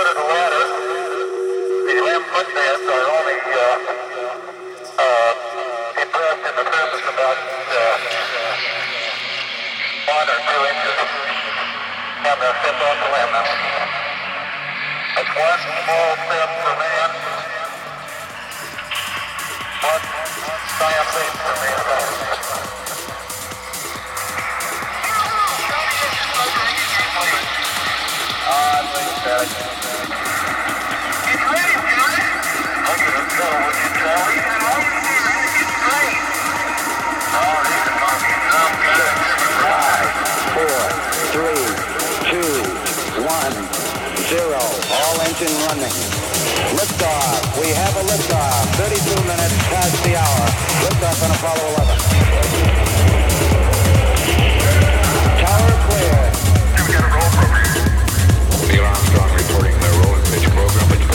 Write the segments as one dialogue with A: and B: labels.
A: foot of the ladder. The LM footpads are only uh, uh, depressed in the surface about uh, one or two inches. And they'll step off the LM now. That's one small step for man. One giant leap for mankind. I think that.
B: Armstrong reporting the roll and pitch program,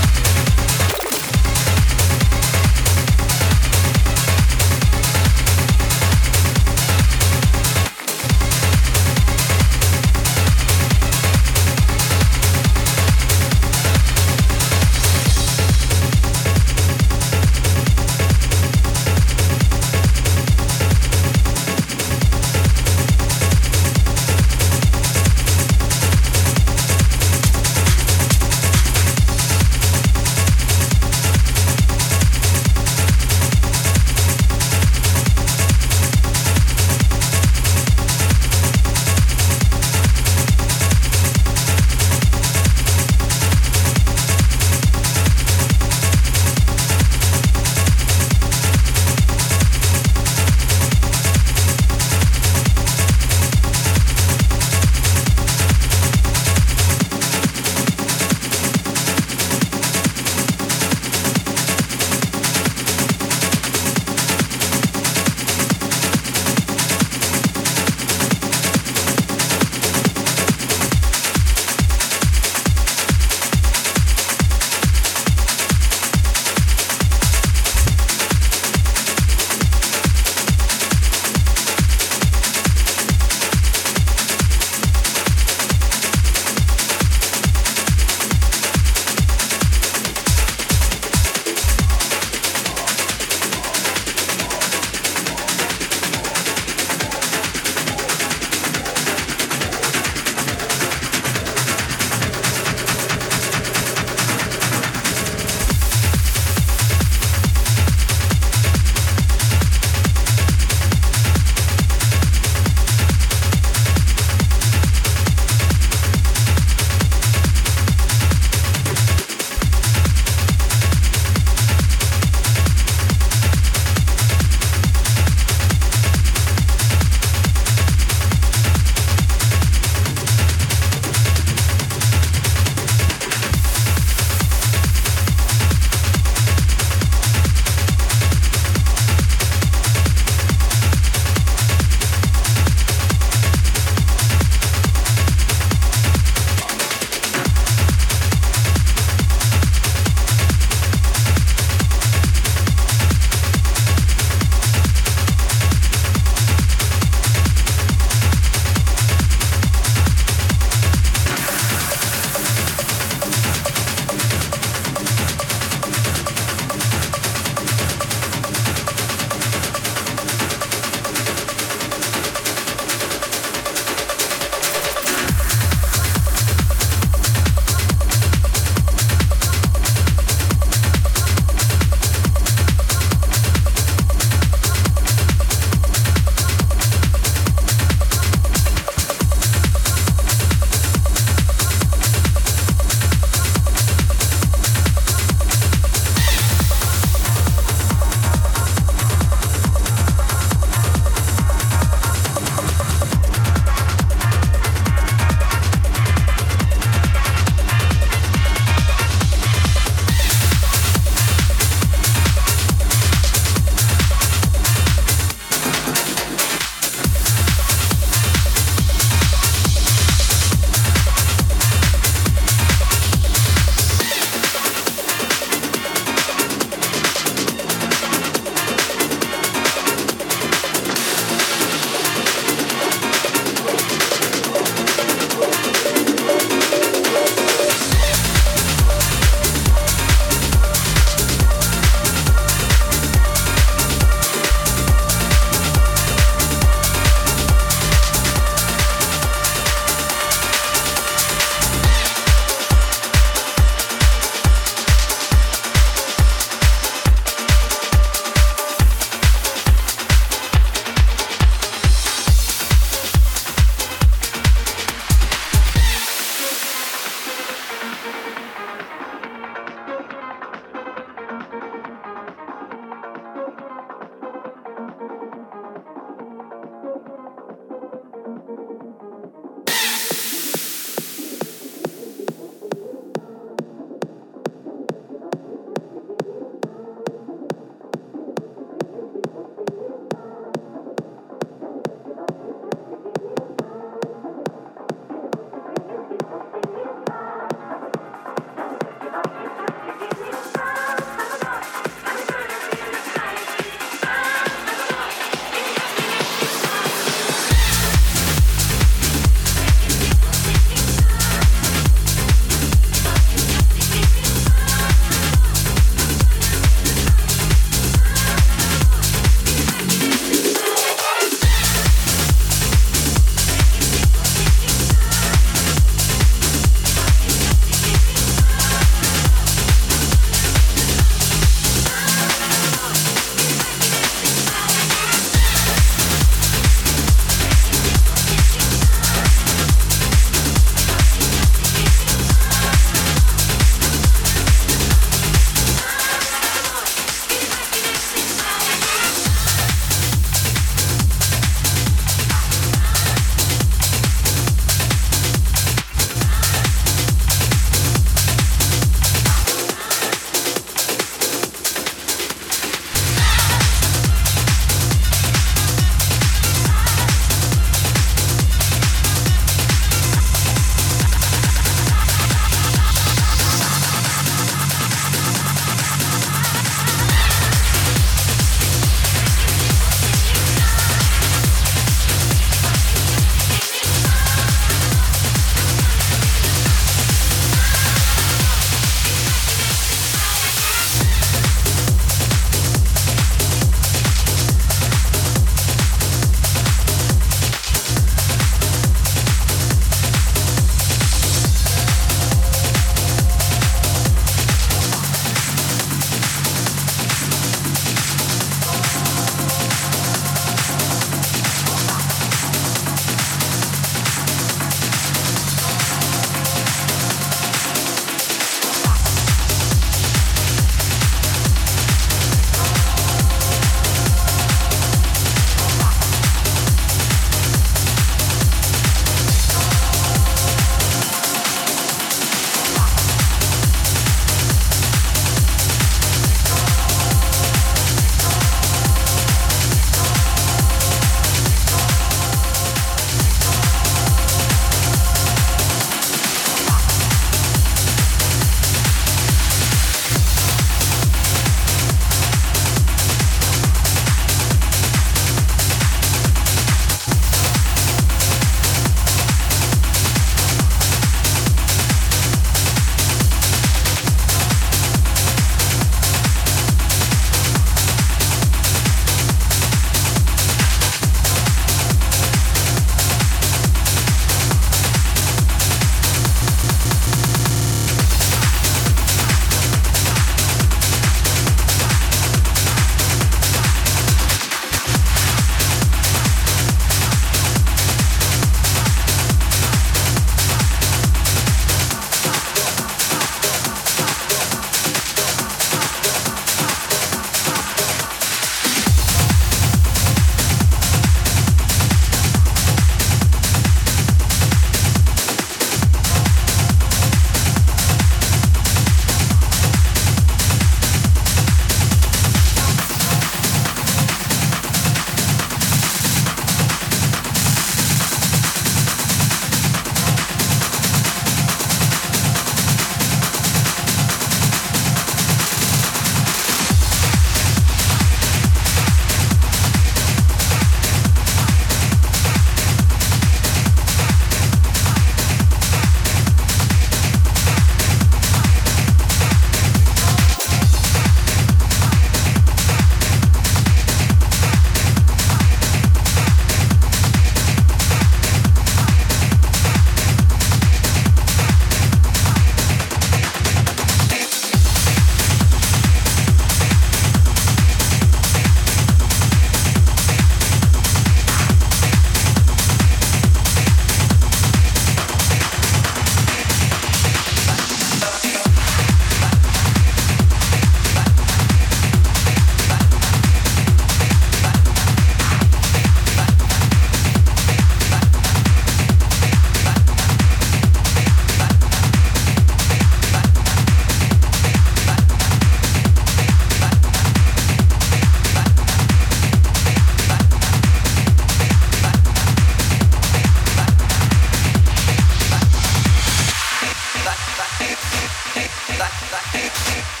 B: いいっ
C: て!